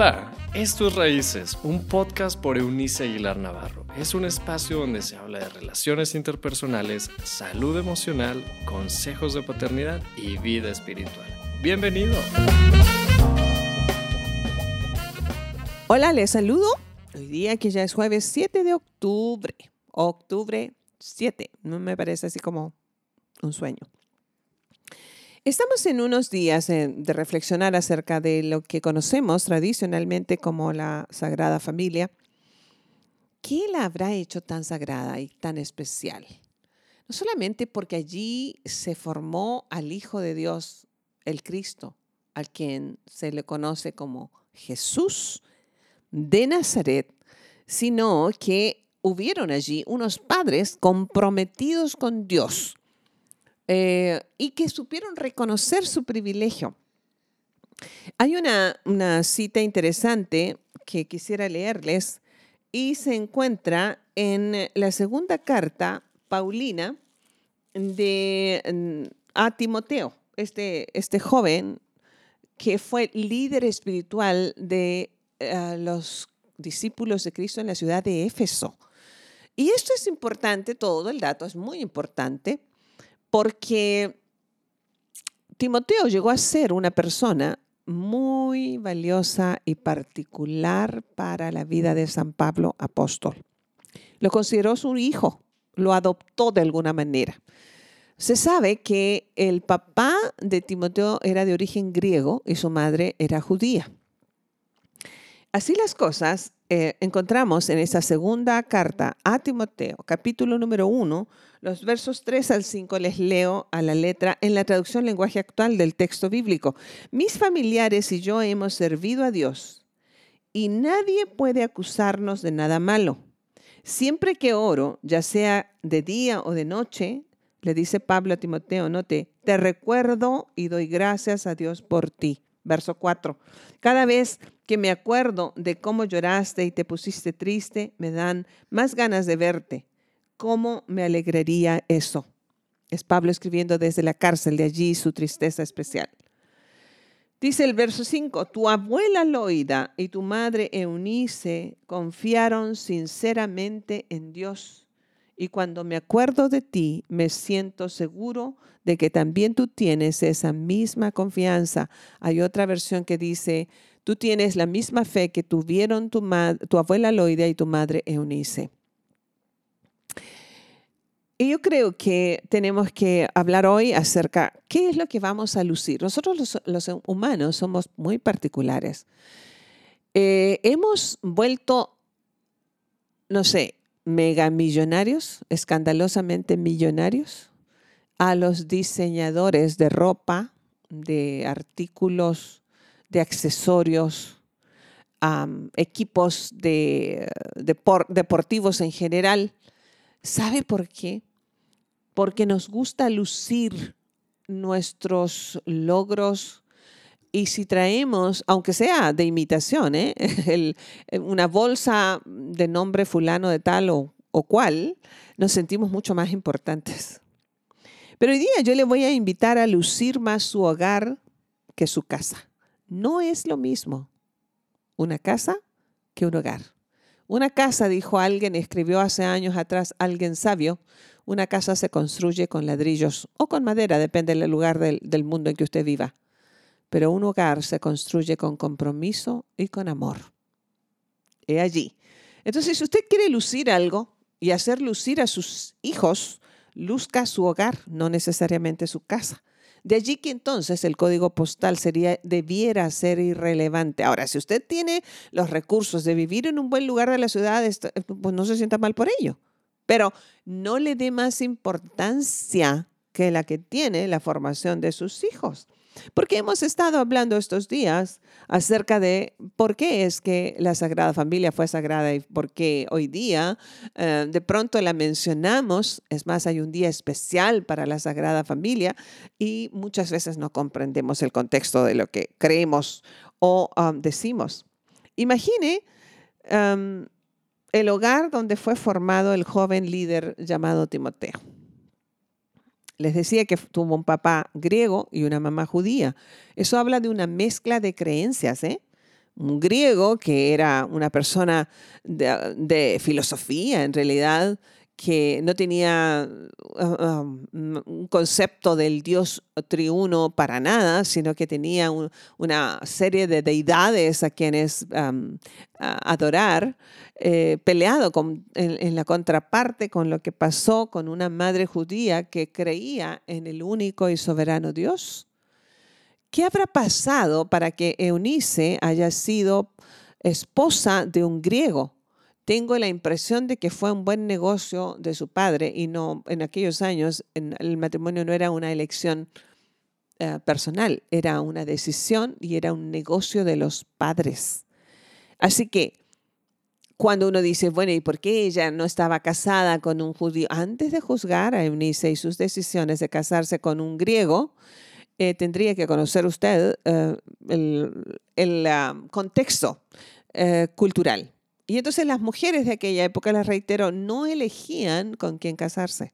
Hola, esto es Raíces, un podcast por Eunice Aguilar Navarro. Es un espacio donde se habla de relaciones interpersonales, salud emocional, consejos de paternidad y vida espiritual. Bienvenido. Hola, les saludo. Hoy día que ya es jueves 7 de octubre. Octubre 7. No me parece así como un sueño. Estamos en unos días eh, de reflexionar acerca de lo que conocemos tradicionalmente como la Sagrada Familia. ¿Qué la habrá hecho tan sagrada y tan especial? No solamente porque allí se formó al Hijo de Dios, el Cristo, al quien se le conoce como Jesús de Nazaret, sino que hubieron allí unos padres comprometidos con Dios eh, y que supieron reconocer su privilegio. Hay una, una cita interesante que quisiera leerles y se encuentra en la segunda carta paulina de, mm, a Timoteo, este, este joven que fue líder espiritual de eh, los discípulos de Cristo en la ciudad de Éfeso. Y esto es importante, todo el dato es muy importante, porque Timoteo llegó a ser una persona muy valiosa y particular para la vida de San Pablo apóstol. Lo consideró su hijo, lo adoptó de alguna manera. Se sabe que el papá de Timoteo era de origen griego y su madre era judía. Así las cosas, eh, encontramos en esa segunda carta a Timoteo, capítulo número 1, los versos 3 al 5 les leo a la letra en la traducción lenguaje actual del texto bíblico. Mis familiares y yo hemos servido a Dios y nadie puede acusarnos de nada malo. Siempre que oro, ya sea de día o de noche, le dice Pablo a Timoteo, note, te recuerdo y doy gracias a Dios por ti. Verso 4. Cada vez que me acuerdo de cómo lloraste y te pusiste triste, me dan más ganas de verte. ¿Cómo me alegraría eso? Es Pablo escribiendo desde la cárcel, de allí su tristeza especial. Dice el verso 5, tu abuela Loida y tu madre Eunice confiaron sinceramente en Dios. Y cuando me acuerdo de ti, me siento seguro de que también tú tienes esa misma confianza. Hay otra versión que dice, tú tienes la misma fe que tuvieron tu, tu abuela Loida y tu madre Eunice. Y yo creo que tenemos que hablar hoy acerca qué es lo que vamos a lucir. Nosotros los, humanos somos muy particulares. Eh, hemos vuelto, no sé, megamillonarios, escandalosamente millonarios, a los diseñadores de ropa, de artículos, de accesorios, equipos de, deportivos en general. ¿Sabe por qué? Porque nos gusta lucir nuestros logros y si traemos, aunque sea de imitación, ¿eh? una bolsa de nombre fulano de tal o, o cual, nos sentimos mucho más importantes. Pero hoy día yo le voy a invitar a lucir más su hogar que su casa. No es lo mismo una casa que un hogar. Una casa, dijo alguien, escribió hace años atrás alguien sabio, una casa se construye con ladrillos o con madera, depende del lugar del, mundo en que usted viva. Pero un hogar se construye con compromiso y con amor. He allí. Entonces, si usted quiere lucir algo y hacer lucir a sus hijos, luzca su hogar, no necesariamente su casa. De allí que entonces el código postal sería, debiera ser irrelevante. Ahora, si usted tiene los recursos de vivir en un buen lugar de la ciudad, pues no se sienta mal por ello. Pero no le dé más importancia que la que tiene la formación de sus hijos. Porque hemos estado hablando estos días acerca de por qué es que la Sagrada Familia fue sagrada y por qué hoy día eh, de pronto la mencionamos. Es más, hay un día especial para la Sagrada Familia y muchas veces no comprendemos el contexto de lo que creemos o um, decimos. Imagine um, el hogar donde fue formado el joven líder llamado Timoteo. Les decía que tuvo un papá griego y una mamá judía. Eso habla de una mezcla de creencias, ¿eh? un griego que era una persona de, de filosofía en realidad, que no tenía uh, um, un concepto del Dios triuno para nada, sino que tenía una serie de deidades a quienes adorar, eh, peleado con, en, la contraparte con lo que pasó con una madre judía que creía en el único y soberano Dios. ¿Qué habrá pasado para que Eunice haya sido esposa de un griego? Tengo la impresión de que fue un buen negocio de su padre y no en aquellos años el matrimonio no era una elección eh, personal, era una decisión y era un negocio de los padres. Así que cuando uno dice, bueno, ¿y por qué ella no estaba casada con un judío? Antes de juzgar a Eunice y sus decisiones de casarse con un griego, eh, tendría que conocer usted eh, el, ah, contexto cultural. Y entonces las mujeres de aquella época, les reitero, no elegían con quién casarse.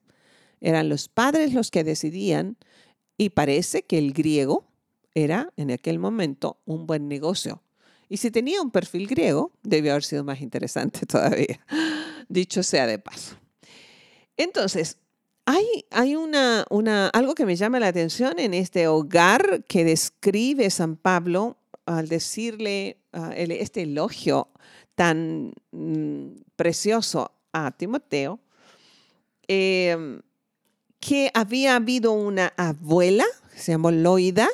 Eran los padres los que decidían y parece que el griego era en aquel momento un buen negocio. Y si tenía un perfil griego, debió haber sido más interesante todavía, dicho sea de paso. Entonces, hay, hay una, una, algo que me llama la atención en este hogar que describe San Pablo al decirle uh, este elogio tan mm, precioso a Timoteo, em, que había habido una abuela, se llamó Loida,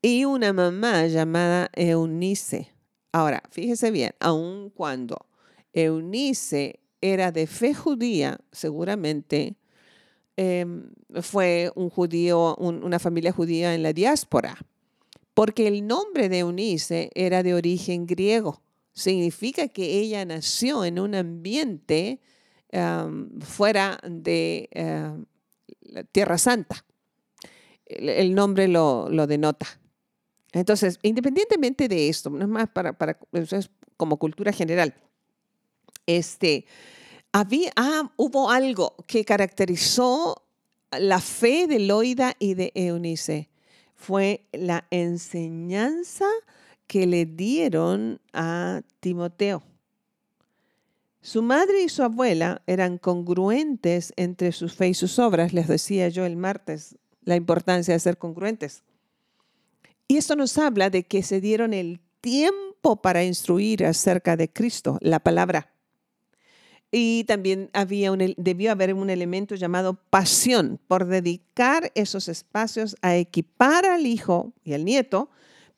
y una mamá llamada Eunice. Ahora, fíjese bien, aun cuando Eunice era de fe judía, seguramente em, fue un judío, una familia judía en la diáspora, porque el nombre de Eunice era de origen griego significa que ella nació en un ambiente fuera de la Tierra Santa. El, nombre lo, denota. Entonces, independientemente de esto, no es más para, para es como cultura general, este, había, ah, hubo algo que caracterizó la fe de Loida y de Eunice. Fue la enseñanza que le dieron a Timoteo. Su madre y su abuela eran congruentes entre su fe y sus obras, les decía yo el martes, la importancia de ser congruentes. Y esto nos habla de que se dieron el tiempo para instruir acerca de Cristo, la palabra. Y también había un, debió haber un elemento llamado pasión por dedicar esos espacios a equipar al hijo y al nieto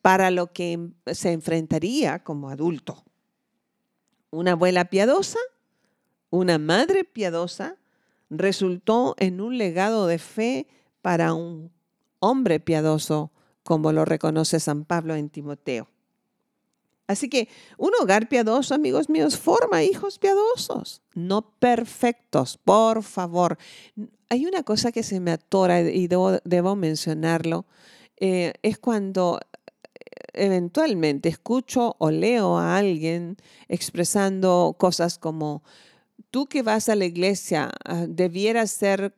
para lo que se enfrentaría como adulto. Una abuela piadosa, una madre piadosa, resultó en un legado de fe para un hombre piadoso, como lo reconoce San Pablo en Timoteo. Así que un hogar piadoso, amigos míos, forma hijos piadosos, no perfectos, por favor. Hay una cosa que se me atora y debo, mencionarlo, eh, es cuando eventualmente escucho o leo a alguien expresando cosas como, tú que vas a la iglesia ah, debieras ser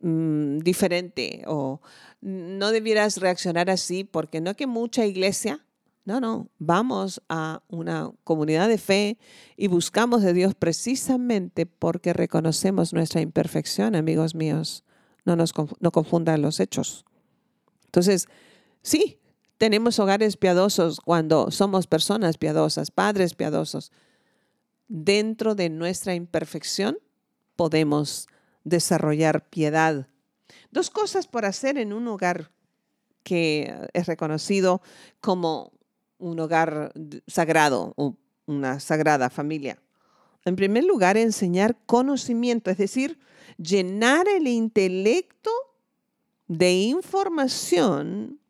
mm, diferente o no debieras reaccionar así porque no que mucha iglesia, no, no, vamos a una comunidad de fe y buscamos de Dios precisamente porque reconocemos nuestra imperfección, amigos míos. No nos no confundan los hechos. Entonces, sí, tenemos hogares piadosos cuando somos personas piadosas, padres piadosos. Dentro de nuestra imperfección podemos desarrollar piedad. Dos cosas por hacer en un hogar que es reconocido como un hogar sagrado, una sagrada familia. En primer lugar, enseñar conocimiento, es decir, llenar el intelecto de información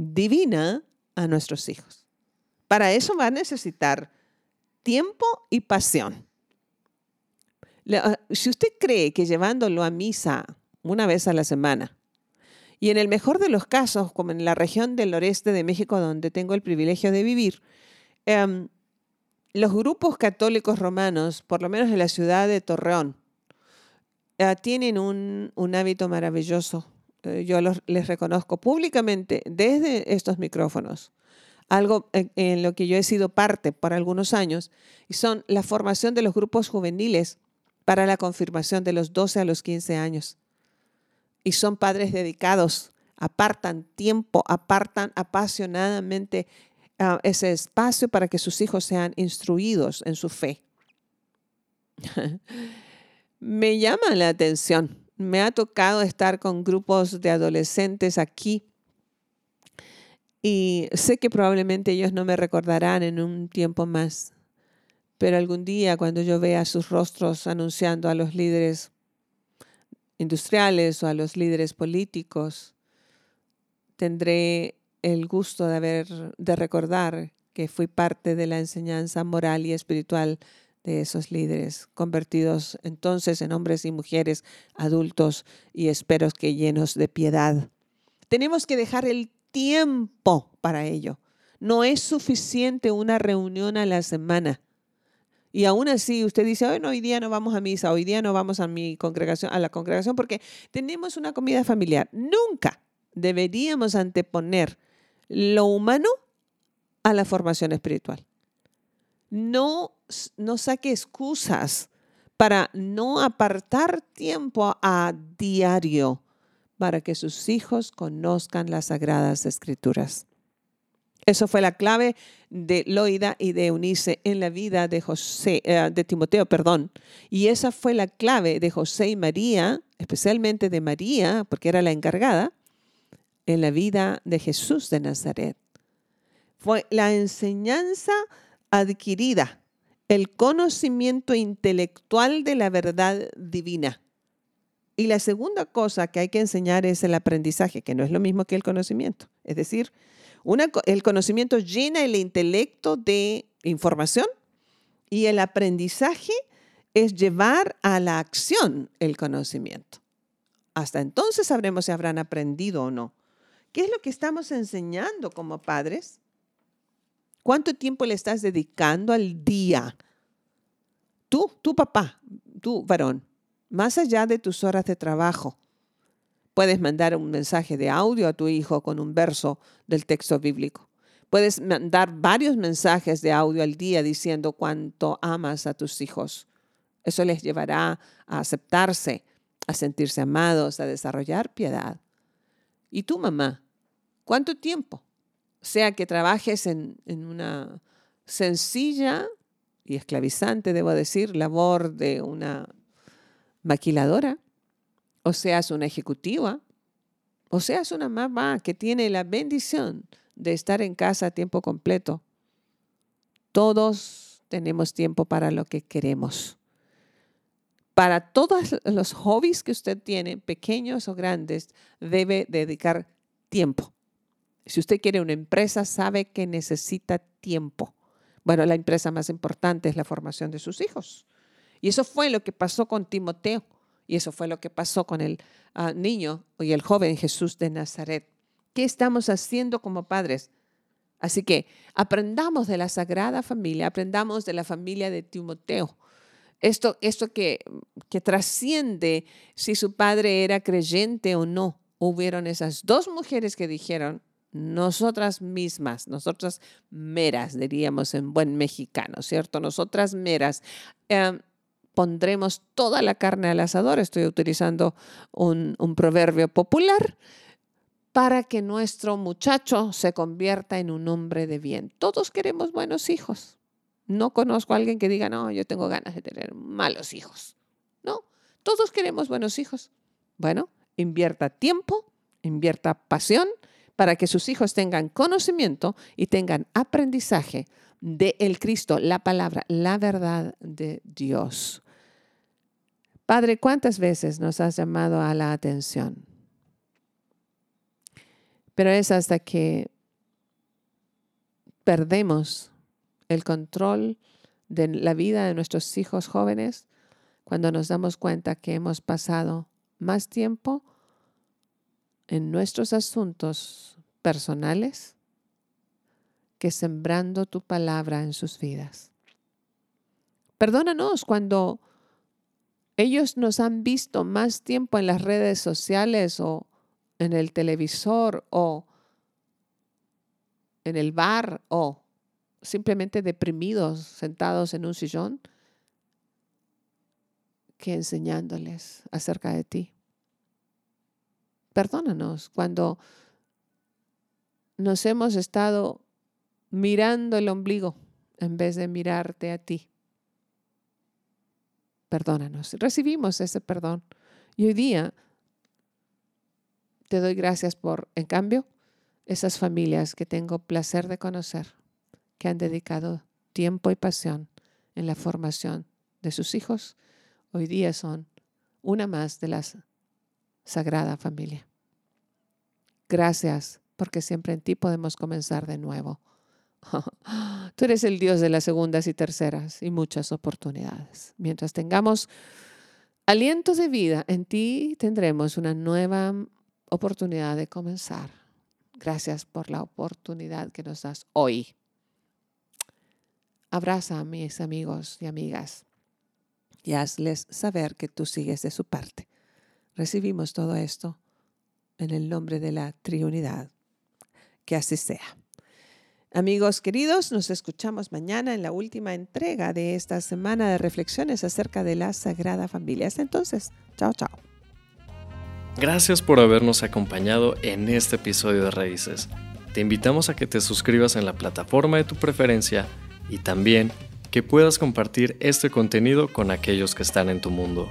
divina a nuestros hijos. Para eso va a necesitar tiempo y pasión. Ah, si usted cree que llevándolo a misa una vez a la semana, y en el mejor de los casos, como en la región del noreste de México, donde tengo el privilegio de vivir, em, los grupos católicos romanos, por lo menos en la ciudad de Torreón, eh, tienen un, un hábito maravilloso eh, yo les reconozco públicamente desde estos micrófonos algo en, lo que yo he sido parte por algunos años, y son la formación de los grupos juveniles para la confirmación de los 12 a los 15 años. Y son padres dedicados, apartan tiempo, apartan apasionadamente uh, ese espacio para que sus hijos sean instruidos en su fe. Me llama la atención. Me ha tocado estar con grupos de adolescentes aquí y sé que probablemente ellos no me recordarán en un tiempo más, pero algún día cuando yo vea sus rostros anunciando a los líderes industriales o a los líderes políticos, tendré el gusto de haber de recordar que fui parte de la enseñanza moral y espiritual de esos líderes, convertidos entonces en hombres y mujeres adultos y espero que llenos de piedad. Tenemos que dejar el tiempo para ello. No es suficiente una reunión a la semana. Y aún así usted dice, hoy día no vamos a misa, hoy día no vamos a mi congregación, a la congregación porque tenemos una comida familiar. Nunca deberíamos anteponer lo humano a la formación espiritual. No, no saque excusas para no apartar tiempo a diario para que sus hijos conozcan las sagradas escrituras. Eso fue la clave de Loida y de Eunice en la vida de José, eh, de Timoteo, perdón. Y esa fue la clave de José y María, especialmente de María, porque era la encargada, en la vida de Jesús de Nazaret. Fue la enseñanza adquirida, el conocimiento intelectual de la verdad divina. Y la segunda cosa que hay que enseñar es el aprendizaje, que no es lo mismo que el conocimiento. Es decir, el conocimiento llena el intelecto de información y el aprendizaje es llevar a la acción el conocimiento. Hasta entonces sabremos si habrán aprendido o no. ¿Qué es lo que estamos enseñando como padres? ¿Cuánto tiempo le estás dedicando al día? Tú, tu papá, tú varón, más allá de tus horas de trabajo, puedes mandar un mensaje de audio a tu hijo con un verso del texto bíblico. Puedes mandar varios mensajes de audio al día diciendo cuánto amas a tus hijos. Eso les llevará a aceptarse, a sentirse amados, a desarrollar piedad. ¿Y tú, mamá? ¿Cuánto tiempo? Sea que trabajes en, en una sencilla y esclavizante, debo decir, labor de una maquiladora, o seas una ejecutiva, o seas una mamá que tiene la bendición de estar en casa a tiempo completo. Todos tenemos tiempo para lo que queremos. Para todos los hobbies que usted tiene, pequeños o grandes, debe dedicar tiempo. Si usted quiere una empresa, sabe que necesita tiempo. Bueno, la empresa más importante es la formación de sus hijos. Y eso fue lo que pasó con Timoteo. Y eso fue lo que pasó con el ah, niño y el joven Jesús de Nazaret. ¿Qué estamos haciendo como padres? Así que aprendamos de la Sagrada Familia, aprendamos de la familia de Timoteo. Esto, esto que, que trasciende si su padre era creyente o no. Hubieron esas dos mujeres que dijeron, nosotras mismas, nosotras meras, diríamos en buen mexicano, ¿cierto? Nosotras meras. Em, pondremos toda la carne al asador, estoy utilizando un, un proverbio popular, para que nuestro muchacho se convierta en un hombre de bien. Todos queremos buenos hijos. No conozco a alguien que diga, no, yo tengo ganas de tener malos hijos. No, todos queremos buenos hijos. Bueno, invierta tiempo, invierta pasión para que sus hijos tengan conocimiento y tengan aprendizaje de el Cristo, la palabra, la verdad de Dios. Padre, ¿cuántas veces nos has llamado a la atención? Pero es hasta que perdemos el control de la vida de nuestros hijos jóvenes cuando nos damos cuenta que hemos pasado más tiempo en nuestros asuntos personales que sembrando tu palabra en sus vidas. Perdónanos cuando ellos nos han visto más tiempo en las redes sociales o en el televisor o en el bar o simplemente deprimidos, sentados en un sillón, que enseñándoles acerca de ti. Perdónanos cuando nos hemos estado mirando el ombligo en vez de mirarte a ti. Perdónanos. Recibimos ese perdón. Y hoy día te doy gracias por, en cambio, esas familias que tengo placer de conocer, que han dedicado tiempo y pasión en la formación de sus hijos, hoy día son una más de la Sagrada Familia. Gracias, porque siempre en ti podemos comenzar de nuevo. Tú eres el Dios de las segundas y terceras y muchas oportunidades. Mientras tengamos aliento de vida, en ti tendremos una nueva oportunidad de comenzar. Gracias por la oportunidad que nos das hoy. Abraza a mis amigos y amigas y hazles saber que tú sigues de su parte. Recibimos todo esto en el nombre de la Trinidad. Que así sea. Amigos queridos, nos escuchamos mañana en la última entrega de esta semana de reflexiones acerca de la Sagrada Familia. Hasta entonces, chao, chao. Gracias por habernos acompañado en este episodio de Raíces. Te invitamos a que te suscribas en la plataforma de tu preferencia y también que puedas compartir este contenido con aquellos que están en tu mundo.